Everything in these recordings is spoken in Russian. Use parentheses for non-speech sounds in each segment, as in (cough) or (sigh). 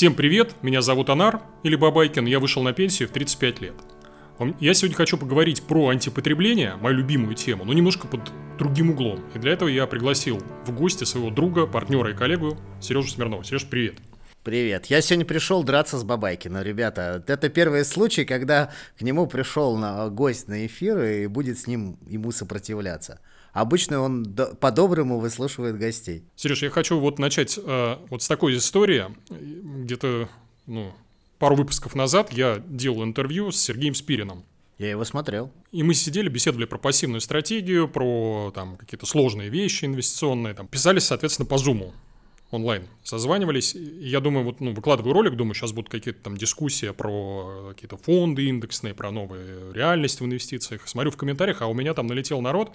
Всем привет, меня зовут Анар, или Бабайкин, я вышел на пенсию в 35 лет. Я сегодня хочу поговорить про антипотребление, мою любимую тему, но немножко под другим углом. И для этого я пригласил в гости своего друга, партнера и коллегу Сережу Смирнова. Сереж, привет. Привет. Я сегодня пришел драться с Бабайкиным, ребята. Это первый случай, когда к нему пришел на, гость на эфир и будет с ним ему сопротивляться. Обычно он по-доброму выслушивает гостей. Сереж, я хочу вот начать э, вот с такой истории. Где-то, ну, пару выпусков назад я делал интервью с Сергеем Спириным. Я его смотрел. И мы сидели, беседовали про пассивную стратегию, про там какие-то сложные вещи инвестиционные. Там, писались, соответственно, по Zoom онлайн созванивались. Я думаю, вот, ну, выкладываю ролик, думаю, сейчас будут какие-то там дискуссии про какие-то фонды индексные, про новые реальности в инвестициях. Смотрю в комментариях, а у меня там налетел народ,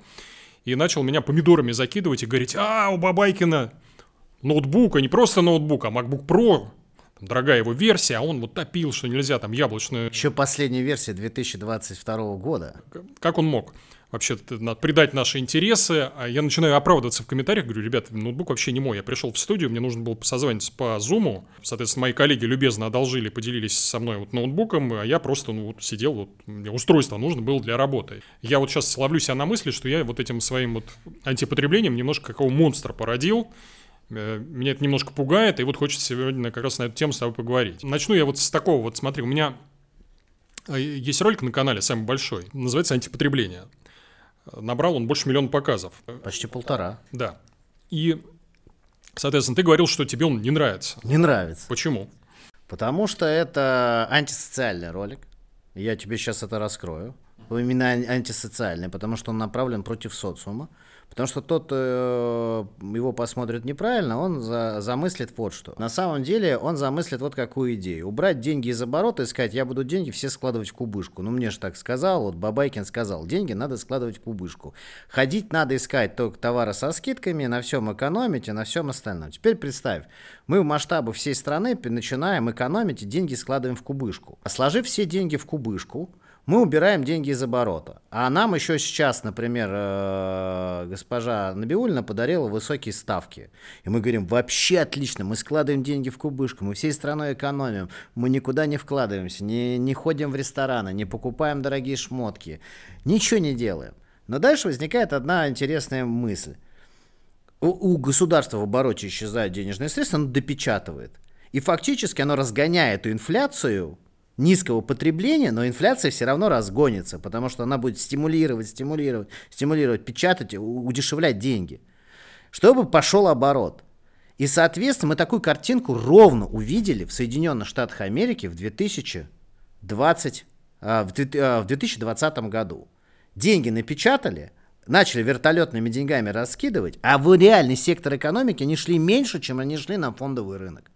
и начал меня помидорами закидывать и говорить, а, у Бабайкина ноутбук, а не просто ноутбук, а MacBook Pro, там, дорогая его версия, а он вот топил, что нельзя там яблочную... Еще последняя версия 2022 года. Как он мог? Вообще предать наши интересы, а я начинаю оправдываться в комментариях, говорю, ребят, ноутбук вообще не мой, я пришел в студию, мне нужно было созвониться по Zoom, соответственно, мои коллеги любезно одолжили, поделились со мной вот ноутбуком, а я просто ну, вот сидел, вот, мне устройство нужно было для работы. Я вот сейчас ловлю себя на мысли, что я вот этим своим вот антипотреблением немножко какого монстра породил, э, меня это немножко пугает, и вот хочется сегодня как раз на эту тему с тобой поговорить. Начну я вот с такого, вот смотри, у меня э, есть ролик на канале, самый большой, называется «Антипотребление». Набрал он больше миллиона показов. Почти полтора. Да. И, соответственно, ты говорил, что тебе он не нравится. Не нравится. Почему? Потому что это антисоциальный ролик. Я тебе сейчас это раскрою. Именно антисоциальный, потому что он направлен против социума. Потому что тот э, его посмотрит неправильно, он за, замыслит вот что. На самом деле он замыслит вот какую идею. Убрать деньги из оборота и сказать, я буду деньги все складывать в кубышку. Ну мне же так сказал, вот Бабайкин сказал, деньги надо складывать в кубышку. Ходить надо искать только товары со скидками, на всем экономить и на всем остальном. Теперь представь, мы в масштабе всей страны начинаем экономить и деньги складываем в кубышку. Сложив все деньги в кубышку, мы убираем деньги из оборота. А нам еще сейчас, например, э, госпожа Набиулина подарила высокие ставки. И мы говорим, вообще отлично, мы складываем деньги в кубышку, мы всей страной экономим, мы никуда не вкладываемся, не, не ходим в рестораны, не покупаем дорогие шмотки, ничего не делаем. Но дальше возникает одна интересная мысль. У, у государства в обороте исчезают денежные средства, оно допечатывает. И фактически оно разгоняет эту инфляцию низкого потребления, но инфляция все равно разгонится, потому что она будет стимулировать, стимулировать, стимулировать, печатать, удешевлять деньги, чтобы пошел оборот. И, соответственно, мы такую картинку ровно увидели в Соединенных Штатах Америки в 2020, а, в 2020 а, году. Деньги напечатали, начали вертолетными деньгами раскидывать, а в реальный сектор экономики они шли меньше, чем они шли на фондовый рынок.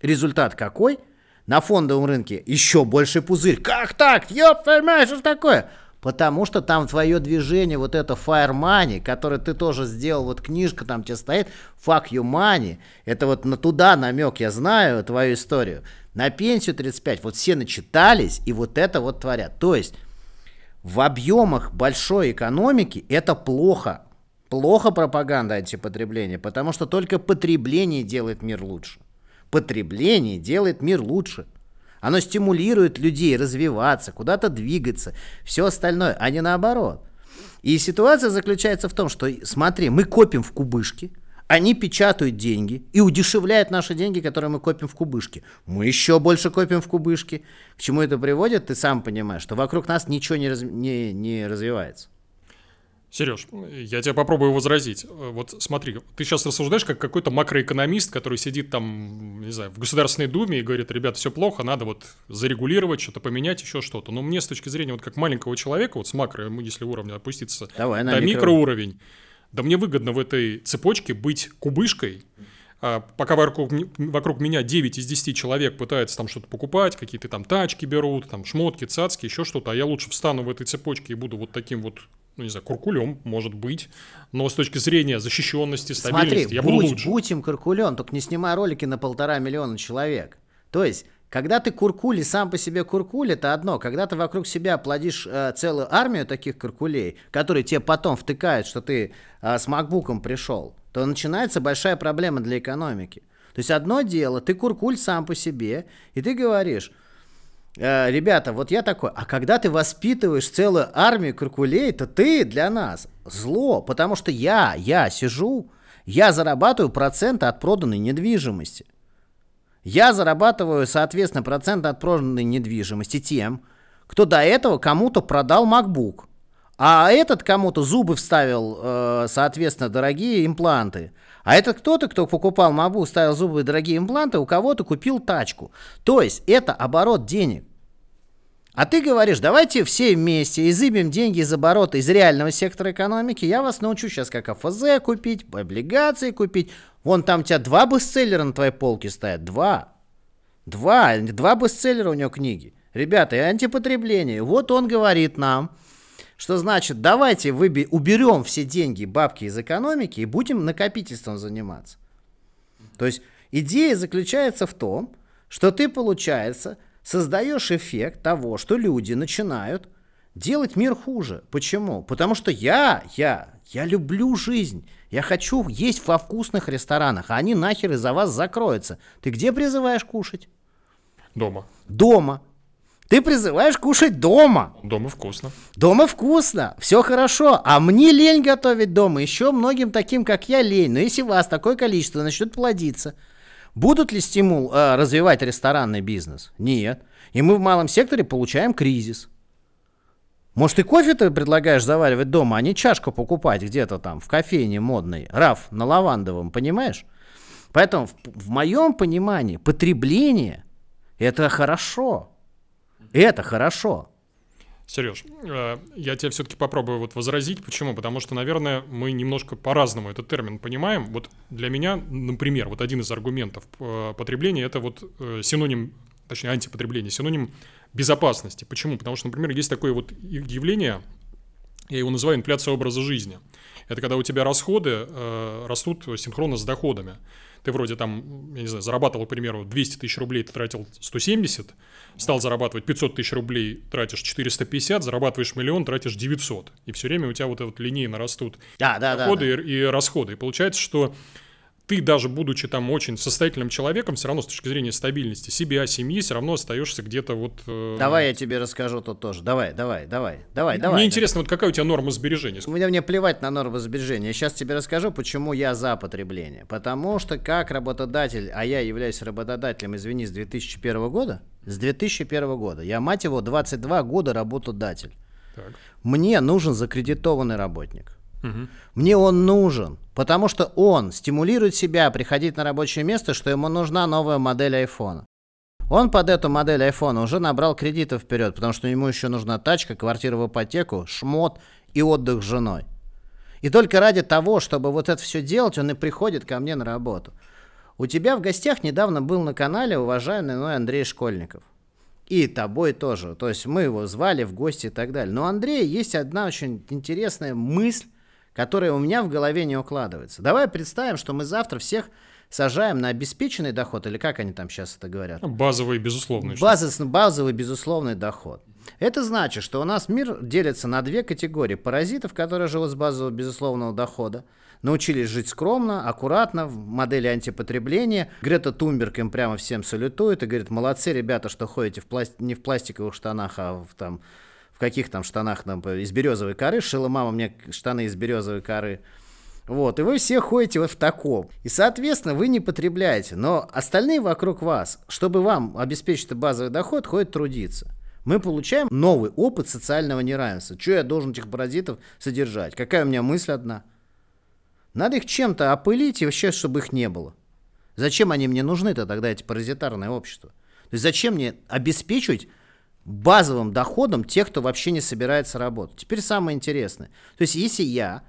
Результат какой? – на фондовом рынке еще больше пузырь. Как так? Ёп, понимаешь, что такое? Потому что там твое движение, вот это Fire Money, которое ты тоже сделал, вот книжка там тебе стоит, Fuck You Money, это вот на туда намек, я знаю твою историю. На пенсию 35, вот все начитались и вот это вот творят. То есть в объемах большой экономики это плохо. Плохо пропаганда антипотребления, потому что только потребление делает мир лучше. Потребление делает мир лучше. Оно стимулирует людей развиваться, куда-то двигаться, все остальное, а не наоборот. И ситуация заключается в том, что, смотри, мы копим в кубышки, они печатают деньги и удешевляют наши деньги, которые мы копим в кубышке. Мы еще больше копим в кубышке. К чему это приводит, ты сам понимаешь, что вокруг нас ничего не, раз, не, не развивается. Сереж, я тебя попробую возразить. Вот смотри, ты сейчас рассуждаешь как какой-то макроэкономист, который сидит там, не знаю, в Государственной Думе и говорит, ребят, все плохо, надо вот зарегулировать, что-то поменять, еще что-то. Но мне с точки зрения вот как маленького человека, вот с макро, если уровня опуститься Давай, до микро... микроуровень, да мне выгодно в этой цепочке быть кубышкой, а пока вокруг, вокруг меня 9 из 10 человек пытаются там что-то покупать, какие-то там тачки берут, там шмотки, цацки, еще что-то, а я лучше встану в этой цепочке и буду вот таким вот ну, не знаю, куркулем, может быть, но с точки зрения защищенности, стабильности, Смотри, я будь, буду лучше. будь им куркулем, только не снимай ролики на полтора миллиона человек. То есть, когда ты куркули сам по себе куркуль, это одно. Когда ты вокруг себя плодишь э, целую армию таких куркулей, которые тебе потом втыкают, что ты э, с макбуком пришел, то начинается большая проблема для экономики. То есть одно дело, ты куркуль сам по себе, и ты говоришь, э, ребята, вот я такой, а когда ты воспитываешь целую армию куркулей, то ты для нас зло, потому что я, я сижу, я зарабатываю проценты от проданной недвижимости. Я зарабатываю, соответственно, проценты от проданной недвижимости тем, кто до этого кому-то продал MacBook. А этот кому-то зубы вставил, э, соответственно, дорогие импланты. А это кто-то, кто покупал Мабу, ставил зубы и дорогие импланты, у кого-то купил тачку. То есть это оборот денег. А ты говоришь, давайте все вместе изымем деньги из оборота из реального сектора экономики. Я вас научу сейчас, как АФЗ купить, облигации купить. Вон там у тебя два бестселлера на твоей полке стоят. Два. Два. Два бестселлера у него книги. Ребята, и антипотребление. Вот он говорит нам, что значит, давайте выби- уберем все деньги, бабки из экономики и будем накопительством заниматься. То есть идея заключается в том, что ты, получается, создаешь эффект того, что люди начинают делать мир хуже. Почему? Потому что я, я, я люблю жизнь. Я хочу есть во вкусных ресторанах, а они нахер из-за вас закроются. Ты где призываешь кушать? Дома. Дома. Ты призываешь кушать дома. Дома вкусно. Дома вкусно, все хорошо, а мне лень готовить дома, еще многим таким, как я, лень. Но если вас такое количество начнет плодиться, будут ли стимул э, развивать ресторанный бизнес? Нет. И мы в малом секторе получаем кризис. Может, и кофе ты предлагаешь заваривать дома, а не чашку покупать где-то там в кофейне модной, раф на лавандовом, понимаешь? Поэтому в, в моем понимании потребление – это хорошо. Это хорошо. Сереж, э, я тебя все-таки попробую вот возразить. Почему? Потому что, наверное, мы немножко по-разному этот термин понимаем. Вот для меня, например, вот один из аргументов э, потребления это вот э, синоним, точнее антипотребление, синоним безопасности. Почему? Потому что, например, есть такое вот явление, я его называю инфляция образа жизни. Это когда у тебя расходы растут синхронно с доходами. Ты вроде там, я не знаю, зарабатывал, к примеру, 200 тысяч рублей, ты тратил 170, стал зарабатывать 500 тысяч рублей, тратишь 450, зарабатываешь миллион, тратишь 900. И все время у тебя вот вот линейно растут да, да, доходы да, да. И, и расходы. И получается, что ты даже будучи там очень состоятельным человеком, все равно с точки зрения стабильности себя, семьи, все равно остаешься где-то вот... Э... Давай я тебе расскажу тут тоже. Давай, давай, давай, давай, давай. Мне интересно, вот какая у тебя норма сбережений? У меня мне плевать на норму сбережения. Я сейчас тебе расскажу, почему я за потребление. Потому что как работодатель, а я являюсь работодателем, извини, с 2001 года, с 2001 года, я, мать его, 22 года работодатель. Так. Мне нужен закредитованный работник. Угу. Мне он нужен, потому что он стимулирует себя приходить на рабочее место, что ему нужна новая модель айфона. Он под эту модель айфона уже набрал кредитов вперед, потому что ему еще нужна тачка, квартира в ипотеку, шмот и отдых с женой. И только ради того, чтобы вот это все делать, он и приходит ко мне на работу. У тебя в гостях недавно был на канале уважаемый мой Андрей Школьников. И тобой тоже. То есть мы его звали в гости и так далее. Но у Андрея есть одна очень интересная мысль, которая у меня в голове не укладывается. Давай представим, что мы завтра всех сажаем на обеспеченный доход, или как они там сейчас это говорят? Базовый, безусловный. Базис, базовый, безусловный доход. Это значит, что у нас мир делится на две категории. Паразитов, которые живут с базового безусловного дохода, научились жить скромно, аккуратно, в модели антипотребления. Грета Тумберг им прямо всем салютует и говорит, молодцы, ребята, что ходите в пласт... не в пластиковых штанах, а в там в каких там штанах там, из березовой коры, шила мама мне штаны из березовой коры. Вот, и вы все ходите вот в таком. И, соответственно, вы не потребляете. Но остальные вокруг вас, чтобы вам обеспечить базовый доход, ходят трудиться. Мы получаем новый опыт социального неравенства. Что я должен этих паразитов содержать? Какая у меня мысль одна? Надо их чем-то опылить и вообще, чтобы их не было. Зачем они мне нужны-то тогда, эти паразитарные общества? То есть зачем мне обеспечивать базовым доходом тех, кто вообще не собирается работать. Теперь самое интересное. То есть если я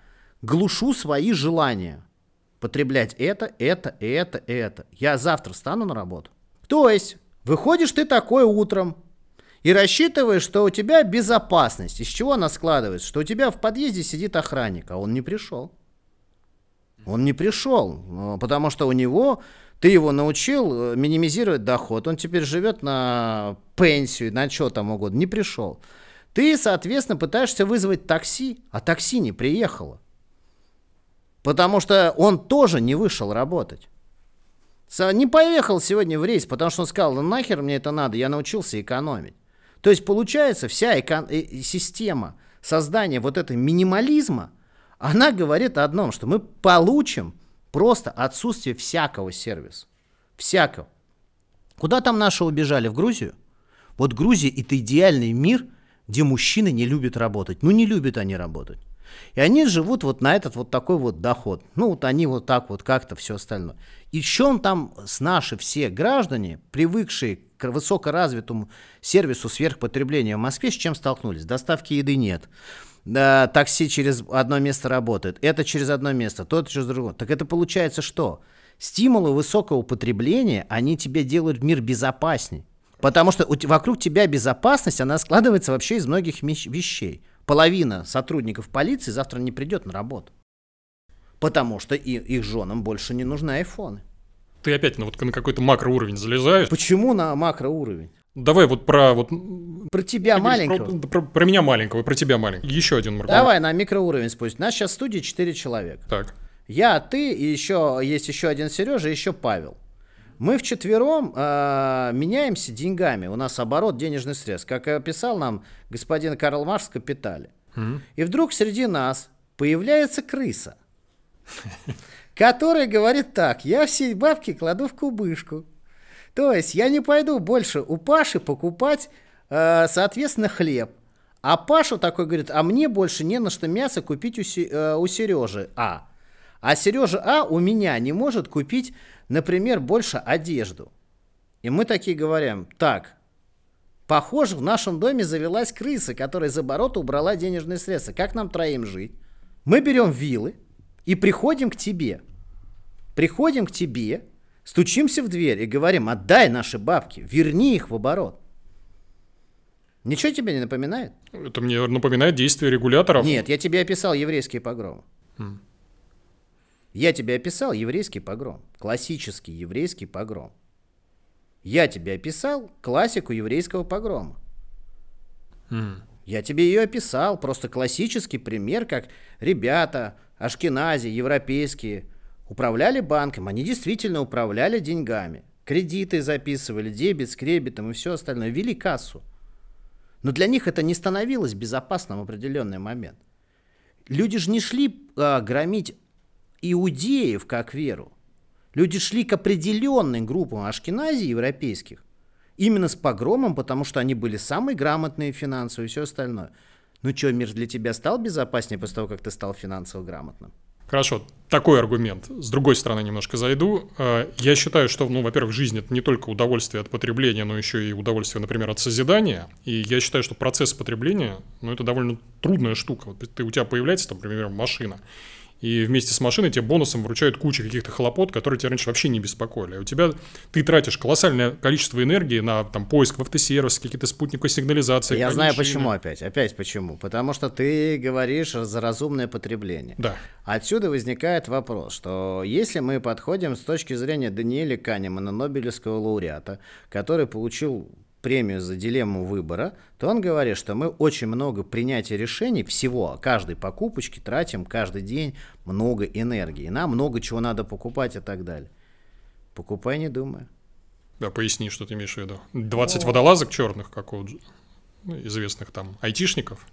глушу свои желания потреблять это, это, это, это, я завтра встану на работу. То есть выходишь ты такой утром и рассчитываешь, что у тебя безопасность. Из чего она складывается? Что у тебя в подъезде сидит охранник, а он не пришел. Он не пришел, потому что у него ты его научил э, минимизировать доход, он теперь живет на пенсию, на что там угодно, не пришел. Ты, соответственно, пытаешься вызвать такси, а такси не приехало. Потому что он тоже не вышел работать. Не поехал сегодня в рейс, потому что он сказал, ну нахер мне это надо, я научился экономить. То есть получается вся эко- э, система создания вот этой минимализма, она говорит о одном, что мы получим просто отсутствие всякого сервиса. Всякого. Куда там наши убежали? В Грузию? Вот Грузия – это идеальный мир, где мужчины не любят работать. Ну, не любят они работать. И они живут вот на этот вот такой вот доход. Ну, вот они вот так вот как-то все остальное. И он там с наши все граждане, привыкшие к высокоразвитому сервису сверхпотребления в Москве, с чем столкнулись? Доставки еды нет. Да, такси через одно место работает. Это через одно место, то это через другое. Так это получается что? Стимулы высокого потребления, они тебе делают мир безопасней. Потому что вокруг тебя безопасность, она складывается вообще из многих вещей. Половина сотрудников полиции завтра не придет на работу. Потому что и, их женам больше не нужны айфоны. Ты опять на, вот, на какой-то макроуровень залезаешь. Почему на макроуровень? Давай вот про вот про тебя маленького. Про, про, про меня маленького, про тебя маленького. Еще один маркер. Давай на микроуровень спустим. У нас сейчас в студии 4 человека. Так. Я, ты и еще есть еще один Сережа, и еще Павел. Мы вчетвером э, меняемся деньгами. У нас оборот денежный средств, как описал нам господин Карл Маркс в «Капитале». Mm-hmm. И вдруг среди нас появляется крыса, (laughs) которая говорит так, я все бабки кладу в кубышку. То есть я не пойду больше у Паши покупать, э, соответственно, хлеб. А Паша такой говорит, а мне больше не на что мясо купить у, э, у Сережи А. А Сережа А у меня не может купить, например, больше одежду. И мы такие говорим, так, похоже, в нашем доме завелась крыса, которая из оборота убрала денежные средства. Как нам троим жить? Мы берем вилы и приходим к тебе. Приходим к тебе, Стучимся в дверь и говорим, отдай наши бабки, верни их в оборот. Ничего тебе не напоминает? Это мне напоминает действия регуляторов. Нет, я тебе описал еврейский погром. Хм. Я тебе описал еврейский погром. Классический еврейский погром. Я тебе описал классику еврейского погрома. Хм. Я тебе ее описал. Просто классический пример, как ребята, ашкенази, европейские – управляли банком, они действительно управляли деньгами. Кредиты записывали, дебет с кребетом и все остальное, вели кассу. Но для них это не становилось безопасным в определенный момент. Люди же не шли а, громить иудеев как веру. Люди шли к определенным группам ашкеназий европейских, именно с погромом, потому что они были самые грамотные финансово и все остальное. Ну что, мир для тебя стал безопаснее после того, как ты стал финансово грамотным? Хорошо, такой аргумент. С другой стороны немножко зайду. Э, я считаю, что, ну, во-первых, жизнь – это не только удовольствие от потребления, но еще и удовольствие, например, от созидания. И я считаю, что процесс потребления, ну, это довольно трудная штука. Вот ты, у тебя появляется, там, например, машина, и вместе с машиной тебе бонусом вручают кучу каких-то хлопот, которые тебя раньше вообще не беспокоили. А у тебя ты тратишь колоссальное количество энергии на там, поиск в автосервисе, какие-то спутниковые сигнализации. Я знаю почему опять. Опять почему. Потому что ты говоришь за разумное потребление. Да. Отсюда возникает вопрос, что если мы подходим с точки зрения Даниэля Канемана, Нобелевского лауреата, который получил премию за дилемму выбора, то он говорит, что мы очень много принятия решений всего, каждой покупочки тратим каждый день много энергии. Нам много чего надо покупать и так далее. Покупай, не думая. Да, поясни, что ты имеешь в виду. 20 О. водолазок черных, как у известных там айтишников.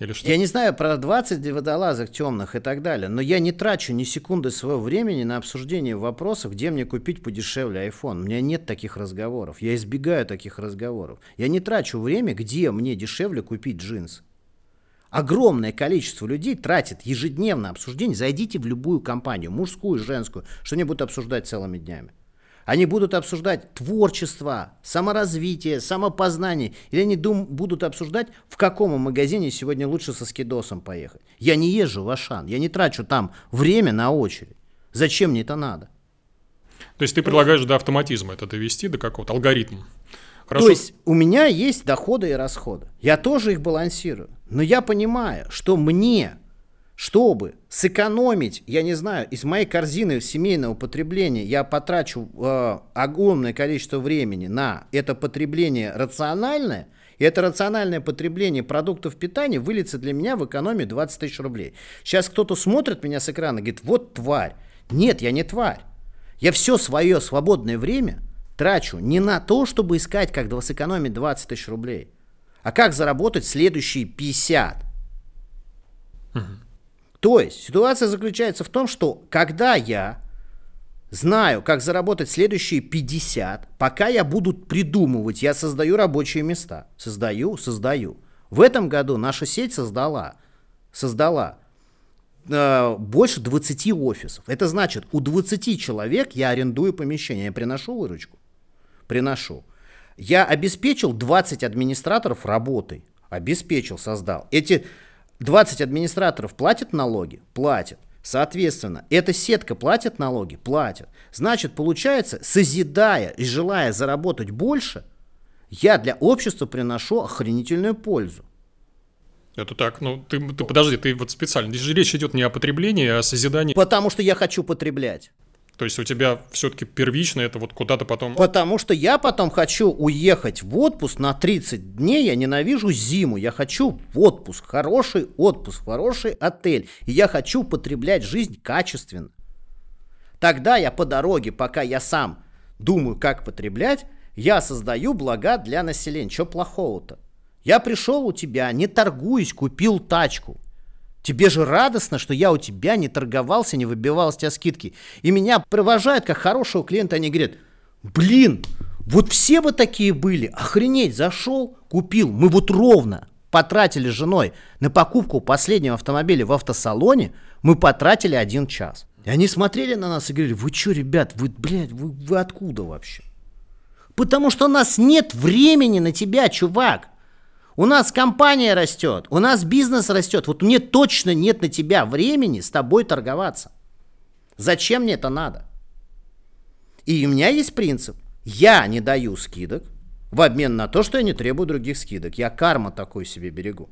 Или что? Я не знаю про 20 водолазок темных и так далее, но я не трачу ни секунды своего времени на обсуждение вопросов, где мне купить подешевле iPhone. У меня нет таких разговоров. Я избегаю таких разговоров. Я не трачу время, где мне дешевле купить джинсы. Огромное количество людей тратит ежедневно обсуждение. Зайдите в любую компанию, мужскую, женскую, что они будут обсуждать целыми днями. Они будут обсуждать творчество, саморазвитие, самопознание. Или они дум, будут обсуждать, в каком магазине сегодня лучше со скидосом поехать. Я не езжу в Ашан, я не трачу там время на очередь. Зачем мне это надо? То есть ты предлагаешь до автоматизма это довести, до какого-то алгоритма? Хорошо. То есть у меня есть доходы и расходы. Я тоже их балансирую. Но я понимаю, что мне чтобы сэкономить, я не знаю, из моей корзины семейного потребления я потрачу э, огромное количество времени на это потребление рациональное, и это рациональное потребление продуктов питания выльется для меня в экономию 20 тысяч рублей. Сейчас кто-то смотрит меня с экрана и говорит, вот тварь. Нет, я не тварь. Я все свое свободное время трачу не на то, чтобы искать, как сэкономить 20 тысяч рублей, а как заработать следующие 50. Угу. То есть ситуация заключается в том, что когда я знаю, как заработать следующие 50, пока я буду придумывать, я создаю рабочие места. Создаю, создаю. В этом году наша сеть создала, создала э, больше 20 офисов. Это значит, у 20 человек я арендую помещение, я приношу выручку. Приношу. Я обеспечил 20 администраторов работой. Обеспечил, создал. Эти 20 администраторов платят налоги? Платят. Соответственно, эта сетка платит налоги? Платит. Значит, получается, созидая и желая заработать больше, я для общества приношу охренительную пользу. Это так, ну ты, ты подожди, ты вот специально, здесь же речь идет не о потреблении, а о созидании. Потому что я хочу потреблять. То есть у тебя все-таки первично это вот куда-то потом... Потому что я потом хочу уехать в отпуск на 30 дней, я ненавижу зиму, я хочу в отпуск, хороший отпуск, хороший отель, и я хочу потреблять жизнь качественно. Тогда я по дороге, пока я сам думаю, как потреблять, я создаю блага для населения. Что плохого-то? Я пришел у тебя, не торгуюсь, купил тачку. Тебе же радостно, что я у тебя не торговался, не выбивал с тебя скидки. И меня провожают как хорошего клиента, они говорят, блин, вот все бы такие были, охренеть, зашел, купил. Мы вот ровно потратили с женой на покупку последнего автомобиля в автосалоне, мы потратили один час. И они смотрели на нас и говорили, вы что, ребят, вы, блядь, вы, вы откуда вообще? Потому что у нас нет времени на тебя, чувак. У нас компания растет, у нас бизнес растет. Вот мне точно нет на тебя времени с тобой торговаться. Зачем мне это надо? И у меня есть принцип. Я не даю скидок в обмен на то, что я не требую других скидок. Я карма такой себе берегу.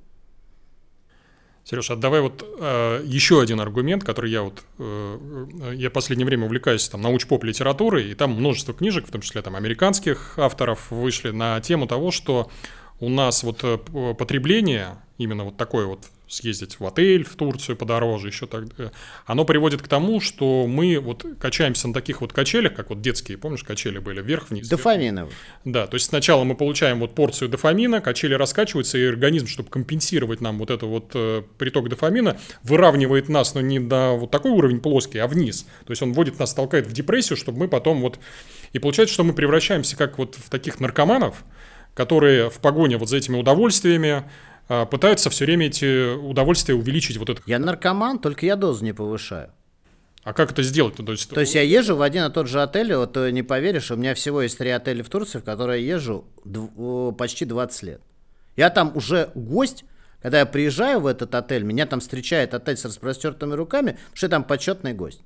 Сереж, а давай вот э, еще один аргумент, который я вот э, э я в последнее время увлекаюсь там науч-поп литературой, и там множество книжек, в том числе там американских авторов, вышли на тему того, что у нас вот э, потребление, именно вот такое вот съездить в отель в Турцию подороже, еще так, э, оно приводит к тому, что мы вот качаемся на таких вот качелях, как вот детские, помнишь, качели были вверх-вниз. Дофаминовые. Да, то есть сначала мы получаем вот порцию дофамина, качели раскачиваются, и организм, чтобы компенсировать нам вот это вот э, приток дофамина, выравнивает нас, но не на вот такой уровень плоский, а вниз. То есть он вводит нас, толкает в депрессию, чтобы мы потом вот... И получается, что мы превращаемся как вот в таких наркоманов, которые в погоне вот за этими удовольствиями а, пытаются все время эти удовольствия увеличить вот это. Я наркоман, только я дозу не повышаю. А как это сделать? То есть, То есть я езжу в один и тот же отель, вот э, не поверишь, у меня всего есть три отеля в Турции, в которые я езжу почти 20 лет. Я там уже гость, когда я приезжаю в этот отель, меня там встречает отель с распростертыми руками, потому что я там почетный гость.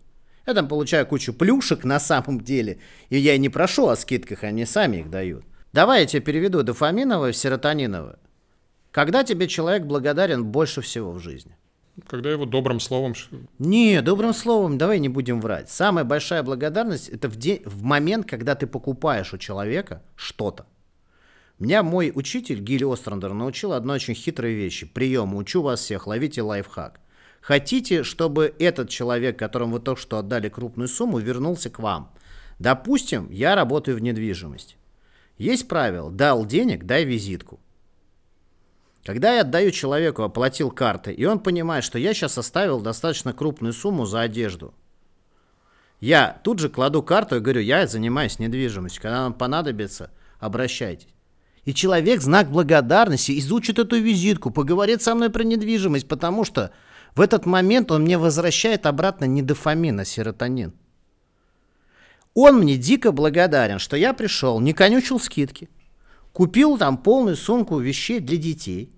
Я там получаю кучу плюшек на самом деле, и я не прошу о скидках, они сами их дают. Давай я тебе переведу дофаминовое в серотониновое. Когда тебе человек благодарен больше всего в жизни? Когда его добрым словом... Не, добрым словом давай не будем врать. Самая большая благодарность это в, день, в момент, когда ты покупаешь у человека что-то. Меня мой учитель Гилли Острандер научил одной очень хитрой вещи. Прием, учу вас всех, ловите лайфхак. Хотите, чтобы этот человек, которому вы только что отдали крупную сумму, вернулся к вам? Допустим, я работаю в недвижимости. Есть правило, дал денег, дай визитку. Когда я отдаю человеку, оплатил карты, и он понимает, что я сейчас оставил достаточно крупную сумму за одежду, я тут же кладу карту и говорю, я занимаюсь недвижимостью, когда вам понадобится, обращайтесь. И человек знак благодарности изучит эту визитку, поговорит со мной про недвижимость, потому что в этот момент он мне возвращает обратно не дофамин, а серотонин. Он мне дико благодарен, что я пришел, не конючил скидки, купил там полную сумку вещей для детей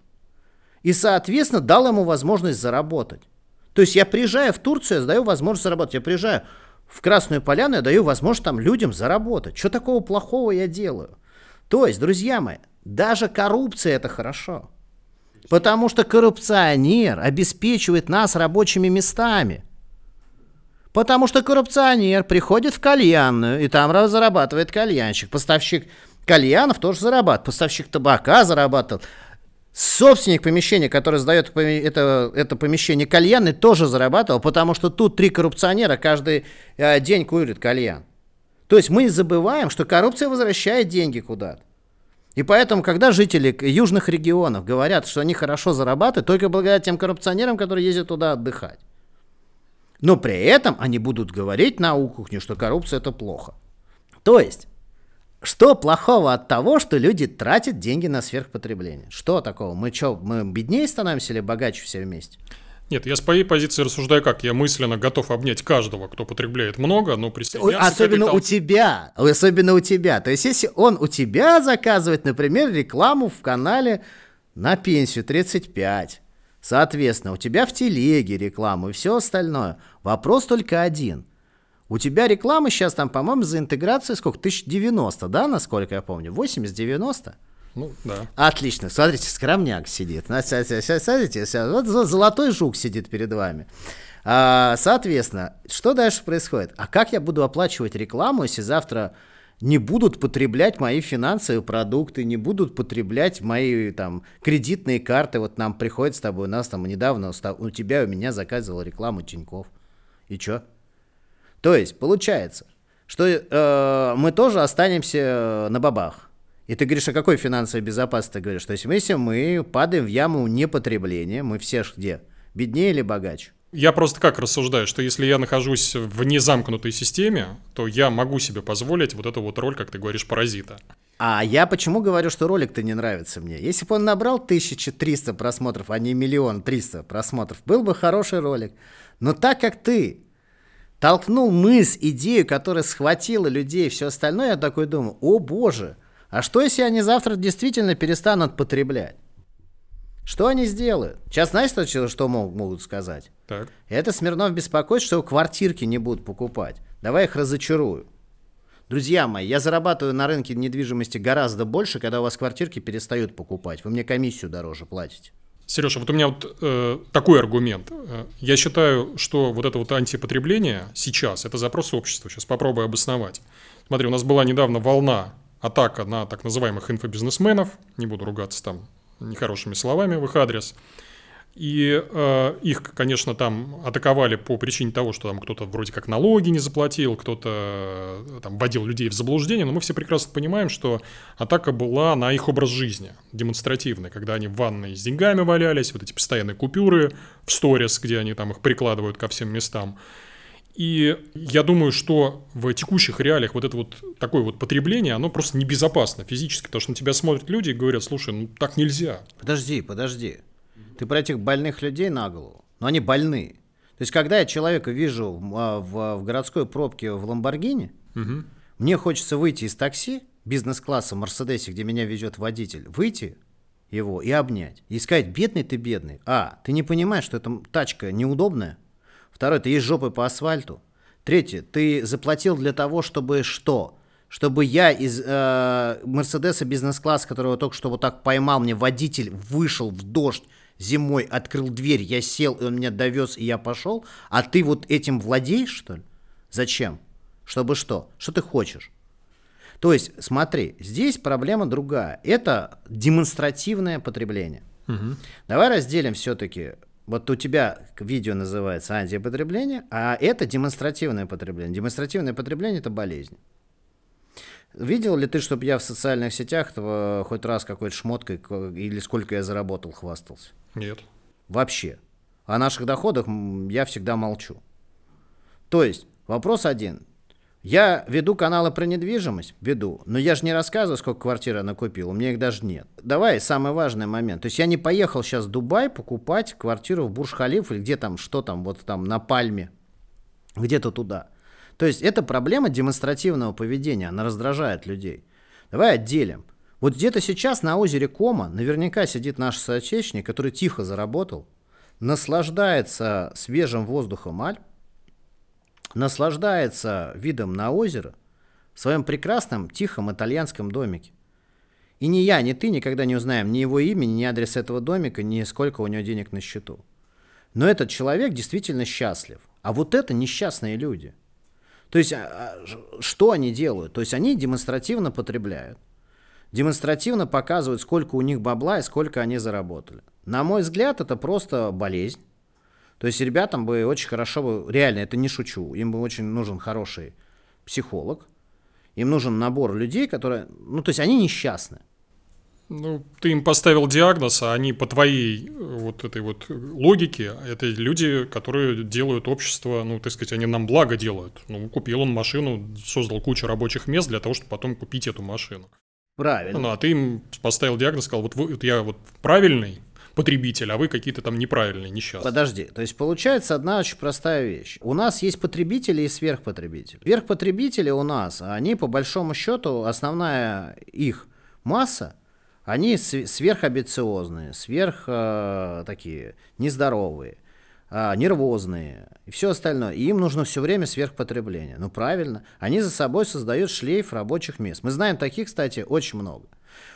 и, соответственно, дал ему возможность заработать. То есть я приезжаю в Турцию, я даю возможность заработать. Я приезжаю в Красную Поляну, я даю возможность там людям заработать. Что такого плохого я делаю? То есть, друзья мои, даже коррупция это хорошо. Потому что коррупционер обеспечивает нас рабочими местами – Потому что коррупционер приходит в кальянную, и там зарабатывает кальянщик. Поставщик кальянов тоже зарабатывает. Поставщик табака зарабатывает. Собственник помещения, который сдает это, это помещение кальяны, тоже зарабатывал, потому что тут три коррупционера каждый э, день курят кальян. То есть мы забываем, что коррупция возвращает деньги куда-то. И поэтому, когда жители южных регионов говорят, что они хорошо зарабатывают, только благодаря тем коррупционерам, которые ездят туда отдыхать. Но при этом они будут говорить на кухне, что коррупция это плохо. То есть, что плохого от того, что люди тратят деньги на сверхпотребление? Что такого? Мы что, мы беднее становимся или богаче все вместе? Нет, я с моей позиции рассуждаю как. Я мысленно готов обнять каждого, кто потребляет много, но присоединяться Особенно у тебя. Особенно у тебя. То есть, если он у тебя заказывает, например, рекламу в канале на пенсию 35, соответственно, у тебя в телеге рекламу и все остальное. Вопрос только один. У тебя реклама сейчас там, по-моему, за интеграцию сколько? 1090, да, насколько я помню? 80-90? Ну, да. Отлично. Смотрите, скромняк сидит. Смотрите, вот золотой жук сидит перед вами. А, соответственно, что дальше происходит? А как я буду оплачивать рекламу, если завтра не будут потреблять мои финансовые продукты, не будут потреблять мои там кредитные карты. Вот нам приходит с тобой, у нас там недавно у тебя у меня заказывал рекламу Тиньков. И чё? То есть, получается, что э, мы тоже останемся на бабах. И ты говоришь, о какой финансовой безопасности ты говоришь? То есть, если мы падаем в яму непотребления, мы все где? Беднее или богаче? Я просто как рассуждаю, что если я нахожусь в незамкнутой системе, то я могу себе позволить вот эту вот роль, как ты говоришь, паразита. А я почему говорю, что ролик-то не нравится мне? Если бы он набрал 1300 просмотров, а не миллион триста просмотров, был бы хороший ролик. Но так как ты толкнул мысль, идею, которая схватила людей и все остальное, я такой думаю, о боже, а что, если они завтра действительно перестанут потреблять? Что они сделают? Сейчас знаешь, что, что могут, сказать? Так. Это Смирнов беспокоит, что квартирки не будут покупать. Давай их разочарую. Друзья мои, я зарабатываю на рынке недвижимости гораздо больше, когда у вас квартирки перестают покупать. Вы мне комиссию дороже платите. Сережа, вот у меня вот э, такой аргумент. Э, я считаю, что вот это вот антипотребление сейчас – это запрос общества. Сейчас попробую обосновать. Смотри, у нас была недавно волна атака на так называемых инфобизнесменов, не буду ругаться там нехорошими словами в их адрес. И э, их, конечно, там атаковали по причине того, что там кто-то вроде как налоги не заплатил, кто-то э, там вводил людей в заблуждение, но мы все прекрасно понимаем, что атака была на их образ жизни, демонстративный, когда они в ванной с деньгами валялись, вот эти постоянные купюры в сторис, где они там их прикладывают ко всем местам. И я думаю, что в текущих реалиях вот это вот такое вот потребление, оно просто небезопасно физически, потому что на тебя смотрят люди и говорят, слушай, ну так нельзя. Подожди, подожди. Ты про этих больных людей на голову. Но они больны. То есть, когда я человека вижу в, а, в, в городской пробке в Ламборгини, угу. мне хочется выйти из такси, бизнес-класса Мерседесе, где меня везет водитель, выйти его и обнять. И сказать, бедный ты бедный. А, ты не понимаешь, что эта тачка неудобная? Второе, ты есть жопой по асфальту. Третье, ты заплатил для того, чтобы что? Чтобы я из э, Мерседеса бизнес-класса, которого только что вот так поймал мне водитель, вышел в дождь зимой, открыл дверь, я сел, и он меня довез, и я пошел, а ты вот этим владеешь, что ли? Зачем? Чтобы что? Что ты хочешь? То есть, смотри, здесь проблема другая. Это демонстративное потребление. Угу. Давай разделим все-таки вот у тебя видео называется антипотребление, а это демонстративное потребление. Демонстративное потребление – это болезнь. Видел ли ты, чтобы я в социальных сетях хоть раз какой-то шмоткой или сколько я заработал хвастался? Нет. Вообще. О наших доходах я всегда молчу. То есть, вопрос один. Я веду каналы про недвижимость? Веду. Но я же не рассказываю, сколько квартир я накупил. У меня их даже нет. Давай, самый важный момент. То есть я не поехал сейчас в Дубай покупать квартиру в Бурж-Халиф или где там, что там, вот там на Пальме. Где-то туда. То есть это проблема демонстративного поведения. Она раздражает людей. Давай отделим. Вот где-то сейчас на озере Кома наверняка сидит наш соотечественник, который тихо заработал, наслаждается свежим воздухом Альп, наслаждается видом на озеро в своем прекрасном, тихом итальянском домике. И ни я, ни ты никогда не узнаем ни его имени, ни адрес этого домика, ни сколько у него денег на счету. Но этот человек действительно счастлив. А вот это несчастные люди. То есть, а, а, что они делают? То есть, они демонстративно потребляют. Демонстративно показывают, сколько у них бабла и сколько они заработали. На мой взгляд, это просто болезнь. То есть ребятам бы очень хорошо бы, реально, это не шучу, им бы очень нужен хороший психолог, Им нужен набор людей, которые... Ну, то есть они несчастны. Ну, ты им поставил диагноз, а они по твоей э, вот этой вот логике, это люди, которые делают общество, ну, так сказать, они нам благо делают. Ну, купил он машину, создал кучу рабочих мест для того, чтобы потом купить эту машину. Правильно. Ну, а ты им поставил диагноз, сказал, вот, вы, вот я вот правильный потребитель, а вы какие-то там неправильные, несчастные. Подожди, то есть получается одна очень простая вещь. У нас есть потребители и сверхпотребители. Сверхпотребители у нас, они по большому счету, основная их масса – они сверхамбициозные, сверх э, такие нездоровые, э, нервозные и все остальное. И им нужно все время сверхпотребление. Ну правильно, они за собой создают шлейф рабочих мест. Мы знаем таких, кстати, очень много.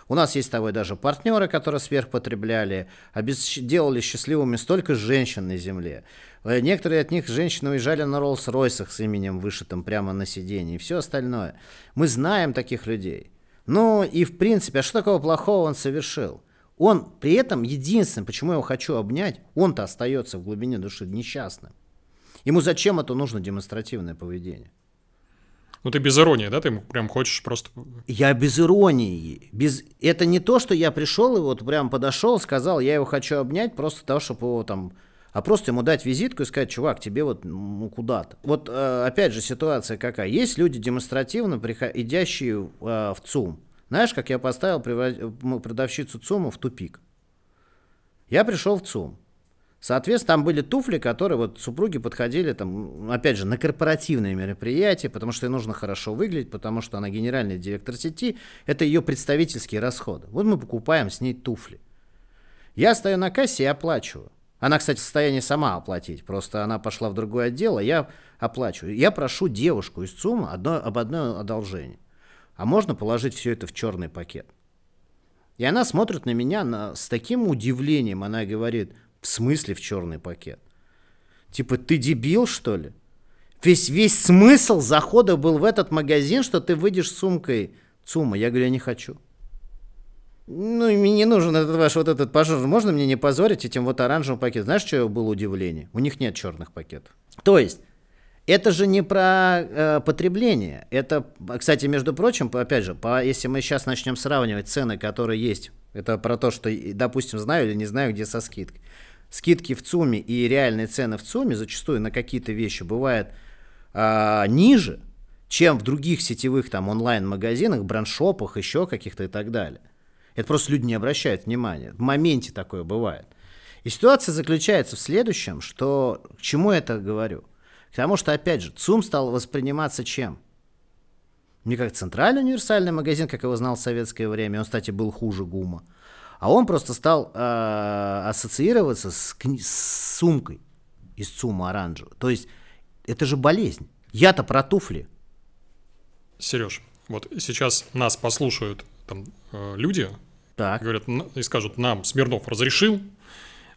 У нас есть с тобой даже партнеры, которые сверхпотребляли, делали счастливыми столько женщин на земле. Э, некоторые от них женщины уезжали на Роллс-Ройсах с именем вышитым прямо на сиденье и все остальное. Мы знаем таких людей. Ну и в принципе, а что такого плохого он совершил? Он при этом единственное, почему я его хочу обнять, он-то остается в глубине души несчастным. Ему зачем это нужно демонстративное поведение? Ну ты без иронии, да? Ты прям хочешь просто... Я без иронии. Без... Это не то, что я пришел и вот прям подошел, сказал, я его хочу обнять просто того, чтобы его там... А просто ему дать визитку и сказать, чувак, тебе вот ну, куда-то. Вот э, опять же ситуация какая. Есть люди демонстративно идящие э, в ЦУМ. Знаешь, как я поставил продавщицу ЦУМа в тупик? Я пришел в ЦУМ. Соответственно, там были туфли, которые вот супруги подходили, там, опять же, на корпоративные мероприятия, потому что ей нужно хорошо выглядеть, потому что она генеральный директор сети, это ее представительские расходы. Вот мы покупаем с ней туфли. Я стою на кассе и оплачиваю. Она, кстати, в состоянии сама оплатить, просто она пошла в другое отдел, а я оплачиваю. Я прошу девушку из ЦУМа одно, об одном одолжении а можно положить все это в черный пакет. И она смотрит на меня на, с таким удивлением, она говорит, смысле в черный пакет? Типа, ты дебил, что ли? Весь, весь смысл захода был в этот магазин, что ты выйдешь с сумкой ЦУМа. Я говорю, я не хочу. Ну, мне не нужен этот ваш вот этот пожар. Можно мне не позорить этим вот оранжевым пакетом? Знаешь, что было удивление? У них нет черных пакетов. То есть, это же не про э, потребление. Это, кстати, между прочим, опять же, по, если мы сейчас начнем сравнивать цены, которые есть, это про то, что, допустим, знаю или не знаю, где со скидкой. Скидки в ЦУМе и реальные цены в ЦУМе зачастую на какие-то вещи бывают э, ниже, чем в других сетевых там онлайн-магазинах, брендшопах, еще каких-то и так далее. Это просто люди не обращают внимания. В моменте такое бывает. И ситуация заключается в следующем, что к чему я это говорю – Потому что, опять же, ЦУМ стал восприниматься чем? Не как центральный универсальный магазин, как его знал в советское время. Он, кстати, был хуже ГУМа. А он просто стал э, ассоциироваться с, с сумкой из ЦУМа оранжевого. То есть это же болезнь. Я-то про туфли. Сереж, вот сейчас нас послушают там э, люди, так. говорят и скажут, нам Смирнов разрешил,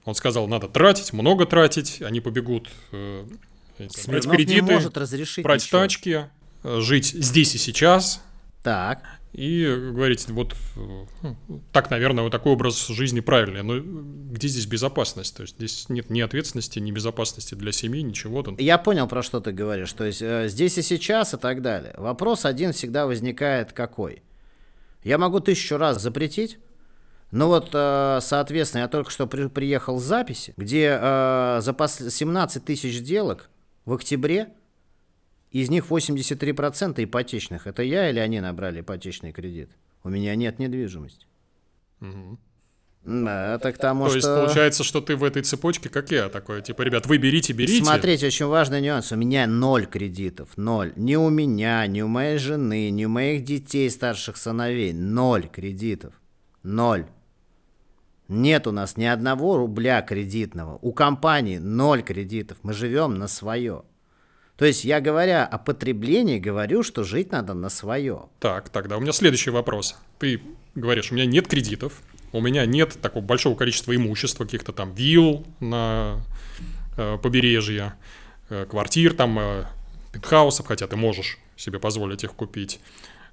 он сказал, надо тратить, много тратить, они побегут э, брать кредиты, брать ничего. тачки, э, жить здесь и сейчас. Так. И говорить, вот э, так, наверное, вот такой образ жизни правильный. Но где здесь безопасность? То есть здесь нет ни ответственности, ни безопасности для семьи, ничего. Там. Я понял, про что ты говоришь. То есть э, здесь и сейчас и так далее. Вопрос один всегда возникает какой? Я могу тысячу раз запретить, ну вот, соответственно, я только что при, приехал с записи, где э, за 17 тысяч сделок в октябре из них 83% ипотечных. Это я или они набрали ипотечный кредит? У меня нет недвижимости. Угу. Да, так тому, То что... есть получается, что ты в этой цепочке, как я, такой, типа, ребят, вы берите, берите. Смотрите, очень важный нюанс. У меня ноль кредитов, ноль. Ни у меня, ни у моей жены, ни у моих детей, старших сыновей. Ноль кредитов. Ноль. Нет у нас ни одного рубля кредитного. У компании ноль кредитов. Мы живем на свое. То есть я говоря о потреблении, говорю, что жить надо на свое. Так, тогда у меня следующий вопрос. Ты говоришь, у меня нет кредитов, у меня нет такого большого количества имущества, каких-то там вилл на э, побережье, э, квартир, там, э, пентхаусов, хотя ты можешь себе позволить их купить.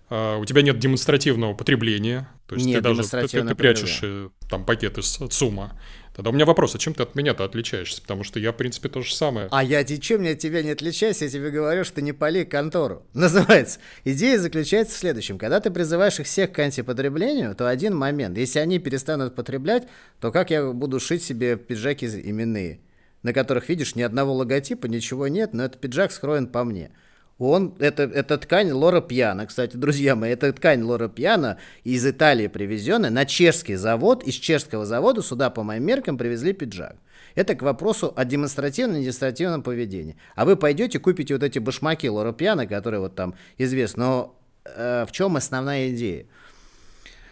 Uh, у тебя нет демонстративного потребления, то есть нет ты даже ты, ты прячешь э, там пакеты с ЦУМа, Тогда у меня вопрос, а чем ты от меня-то отличаешься? Потому что я, в принципе, то же самое. А я чем от тебя не отличаюсь, я тебе говорю, что не пали контору. (laughs) Называется. Идея заключается в следующем. Когда ты призываешь их всех к антипотреблению, то один момент. Если они перестанут потреблять, то как я буду шить себе пиджаки именные, на которых, видишь, ни одного логотипа, ничего нет, но этот пиджак скроен по мне. Он, это, это ткань Лора Пьяна, кстати, друзья мои, это ткань Лора Пьяна из Италии привезенная на чешский завод, из чешского завода сюда по моим меркам привезли пиджак. Это к вопросу о демонстративном поведении. А вы пойдете, купите вот эти башмаки Лора Пьяна, которые вот там известны, но э, в чем основная идея?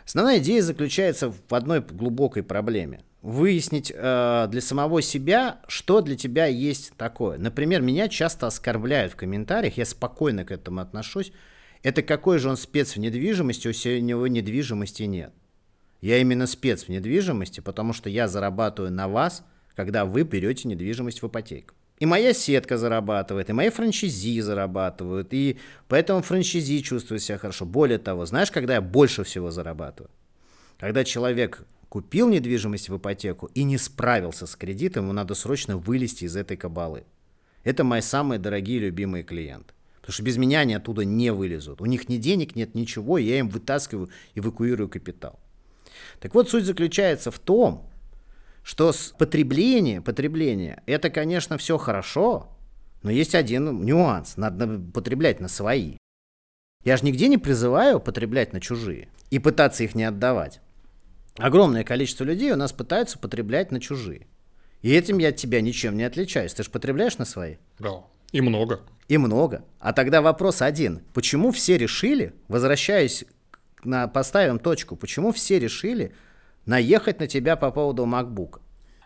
Основная идея заключается в одной глубокой проблеме выяснить э, для самого себя, что для тебя есть такое. Например, меня часто оскорбляют в комментариях, я спокойно к этому отношусь. Это какой же он спец в недвижимости, у него недвижимости нет. Я именно спец в недвижимости, потому что я зарабатываю на вас, когда вы берете недвижимость в ипотеку. И моя сетка зарабатывает, и мои франчайзи зарабатывают, и поэтому франчайзи чувствуют себя хорошо. Более того, знаешь, когда я больше всего зарабатываю? Когда человек купил недвижимость в ипотеку и не справился с кредитом, ему надо срочно вылезти из этой кабалы. Это мои самые дорогие любимые клиенты. Потому что без меня они оттуда не вылезут. У них ни денег нет, ничего, я им вытаскиваю, эвакуирую капитал. Так вот, суть заключается в том, что с потребление, потребление, это, конечно, все хорошо, но есть один нюанс. Надо потреблять на свои. Я же нигде не призываю потреблять на чужие и пытаться их не отдавать огромное количество людей у нас пытаются потреблять на чужие. И этим я от тебя ничем не отличаюсь. Ты же потребляешь на свои? Да. И много. И много. А тогда вопрос один. Почему все решили, возвращаясь на, поставим точку, почему все решили наехать на тебя по поводу MacBook?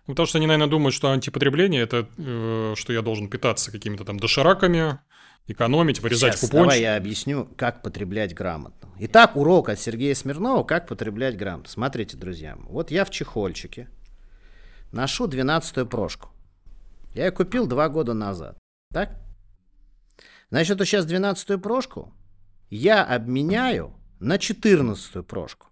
Ну, потому что они, наверное, думают, что антипотребление это э, что я должен питаться какими-то там дошираками, экономить, вырезать Сейчас, купончик. Давай я объясню, как потреблять грамотно. Итак, урок от Сергея Смирнова, как потреблять грамотно. Смотрите, друзья, вот я в чехольчике ношу 12-ю прошку. Я ее купил два года назад. Так? Значит, вот сейчас 12-ю прошку я обменяю на 14-ю прошку.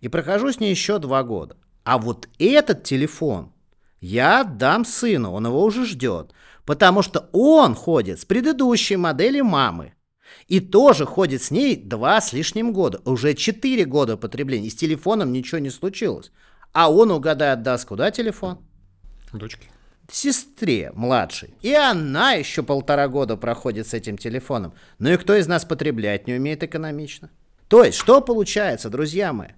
И прохожу с ней еще два года. А вот этот телефон я отдам сыну, он его уже ждет. Потому что он ходит с предыдущей модели мамы. И тоже ходит с ней два с лишним года. Уже четыре года потребления. И с телефоном ничего не случилось. А он, угадай, отдаст куда телефон? Дочке. Сестре младшей. И она еще полтора года проходит с этим телефоном. Ну и кто из нас потреблять не умеет экономично? То есть, что получается, друзья мои?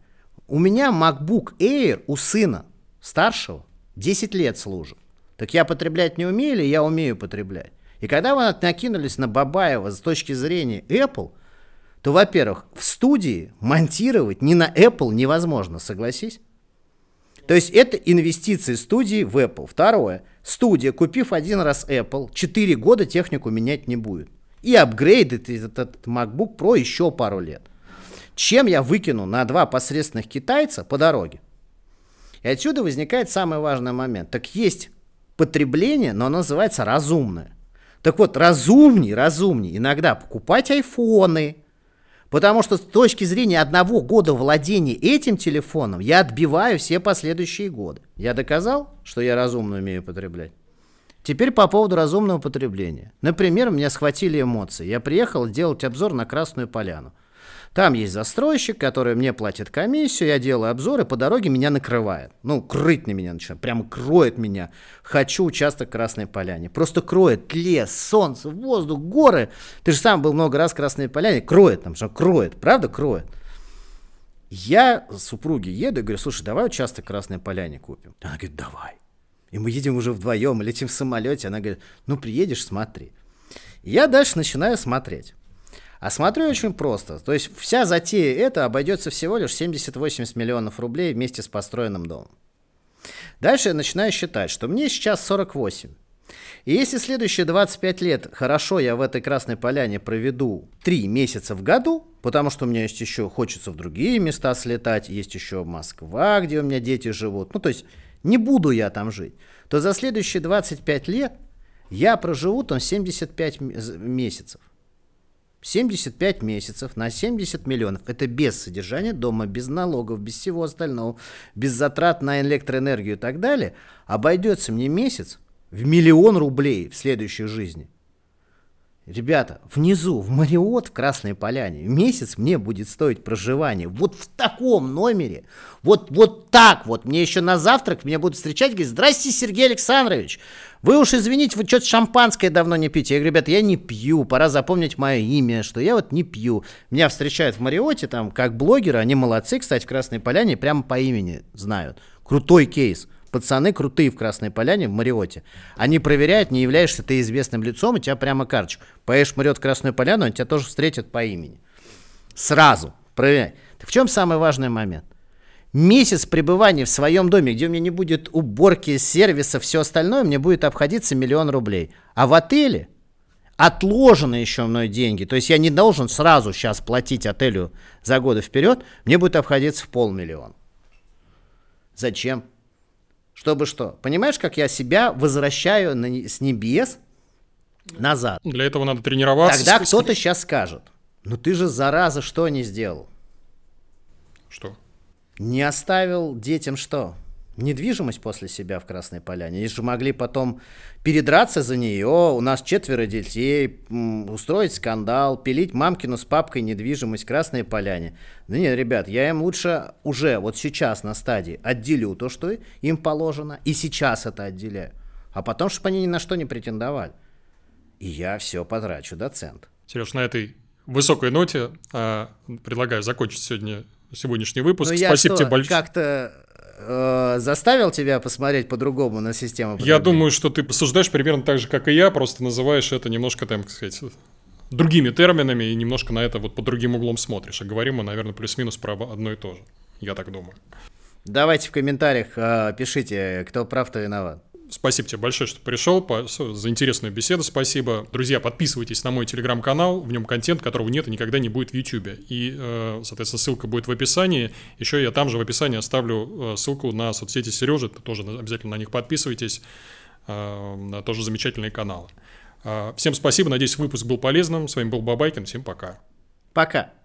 У меня MacBook Air у сына старшего 10 лет служит. Так я потреблять не умею или я умею потреблять? И когда вы накинулись на Бабаева с точки зрения Apple, то, во-первых, в студии монтировать не на Apple невозможно, согласись? То есть это инвестиции студии в Apple. Второе. Студия, купив один раз Apple, 4 года технику менять не будет. И апгрейдит этот MacBook Pro еще пару лет. Чем я выкину на два посредственных китайца по дороге? И отсюда возникает самый важный момент. Так есть потребление, но оно называется разумное. Так вот, разумней, разумней иногда покупать айфоны, потому что с точки зрения одного года владения этим телефоном я отбиваю все последующие годы. Я доказал, что я разумно умею потреблять? Теперь по поводу разумного потребления. Например, меня схватили эмоции. Я приехал делать обзор на Красную Поляну. Там есть застройщик, который мне платит комиссию, я делаю обзоры, по дороге меня накрывает. Ну, крыть на меня начинает, прямо кроет меня. Хочу участок Красной Поляне. Просто кроет лес, солнце, воздух, горы. Ты же сам был много раз в Красной Поляне. Кроет там, что кроет, правда кроет? Я с супруги еду и говорю, слушай, давай участок Красной Поляне купим. Она говорит, давай. И мы едем уже вдвоем, летим в самолете. Она говорит, ну приедешь, смотри. Я дальше начинаю смотреть. А смотрю очень просто. То есть вся затея это обойдется всего лишь 70-80 миллионов рублей вместе с построенным домом. Дальше я начинаю считать, что мне сейчас 48. И если следующие 25 лет хорошо я в этой Красной Поляне проведу 3 месяца в году, потому что у меня есть еще, хочется в другие места слетать, есть еще Москва, где у меня дети живут, ну то есть не буду я там жить, то за следующие 25 лет я проживу там 75 месяцев. 75 месяцев на 70 миллионов. Это без содержания дома, без налогов, без всего остального, без затрат на электроэнергию и так далее. Обойдется мне месяц в миллион рублей в следующей жизни. Ребята, внизу, в Мариот в Красной Поляне, месяц мне будет стоить проживание. Вот в таком номере, вот, вот так вот. Мне еще на завтрак меня будут встречать, говорят, здрасте, Сергей Александрович. Вы уж извините, вы что-то шампанское давно не пьете. Я говорю, ребята, я не пью, пора запомнить мое имя, что я вот не пью. Меня встречают в Мариоте, там, как блогера, они молодцы, кстати, в Красной Поляне, прямо по имени знают. Крутой кейс. Пацаны крутые в Красной Поляне, в Мариоте. Они проверяют, не являешься ты известным лицом, и тебя прямо карточку. Поешь Мариот Красную Поляну, они тебя тоже встретят по имени. Сразу. Проверяй. Так в чем самый важный момент? Месяц пребывания в своем доме, где у меня не будет уборки, сервиса, все остальное, мне будет обходиться миллион рублей. А в отеле отложены еще мной деньги. То есть я не должен сразу сейчас платить отелю за годы вперед, мне будет обходиться в полмиллиона. Зачем? Чтобы что? Понимаешь, как я себя возвращаю на, с небес назад? Для этого надо тренироваться. Тогда кто-то сейчас скажет, ну ты же, зараза, что не сделал? Что? Не оставил детям что? Недвижимость после себя в Красной Поляне. Они же могли потом передраться за нее, у нас четверо детей, устроить скандал, пилить мамкину с папкой недвижимость в Красной Поляне. Да нет, ребят, я им лучше уже вот сейчас на стадии отделю то, что им положено, и сейчас это отделяю. А потом, чтобы они ни на что не претендовали. И я все потрачу до цент. Сереж, на этой высокой ноте э, предлагаю закончить сегодня сегодняшний выпуск. Ну, Спасибо что, тебе большое. Как-то э, заставил тебя посмотреть по-другому на систему? Я думаю, что ты посуждаешь примерно так же, как и я, просто называешь это немножко, там, как сказать, другими терминами и немножко на это вот под другим углом смотришь. А говорим мы, наверное, плюс-минус про одно и то же. Я так думаю. Давайте в комментариях э, пишите, кто прав, кто виноват. Спасибо тебе большое, что пришел, за интересную беседу спасибо. Друзья, подписывайтесь на мой телеграм-канал, в нем контент, которого нет и никогда не будет в YouTube. И, э, соответственно, ссылка будет в описании. Еще я там же в описании оставлю э, ссылку на соцсети Сережи, тоже обязательно на них подписывайтесь. Э, тоже замечательные каналы. Всем спасибо, надеюсь, выпуск был полезным. С вами был Бабайкин, всем пока. Пока.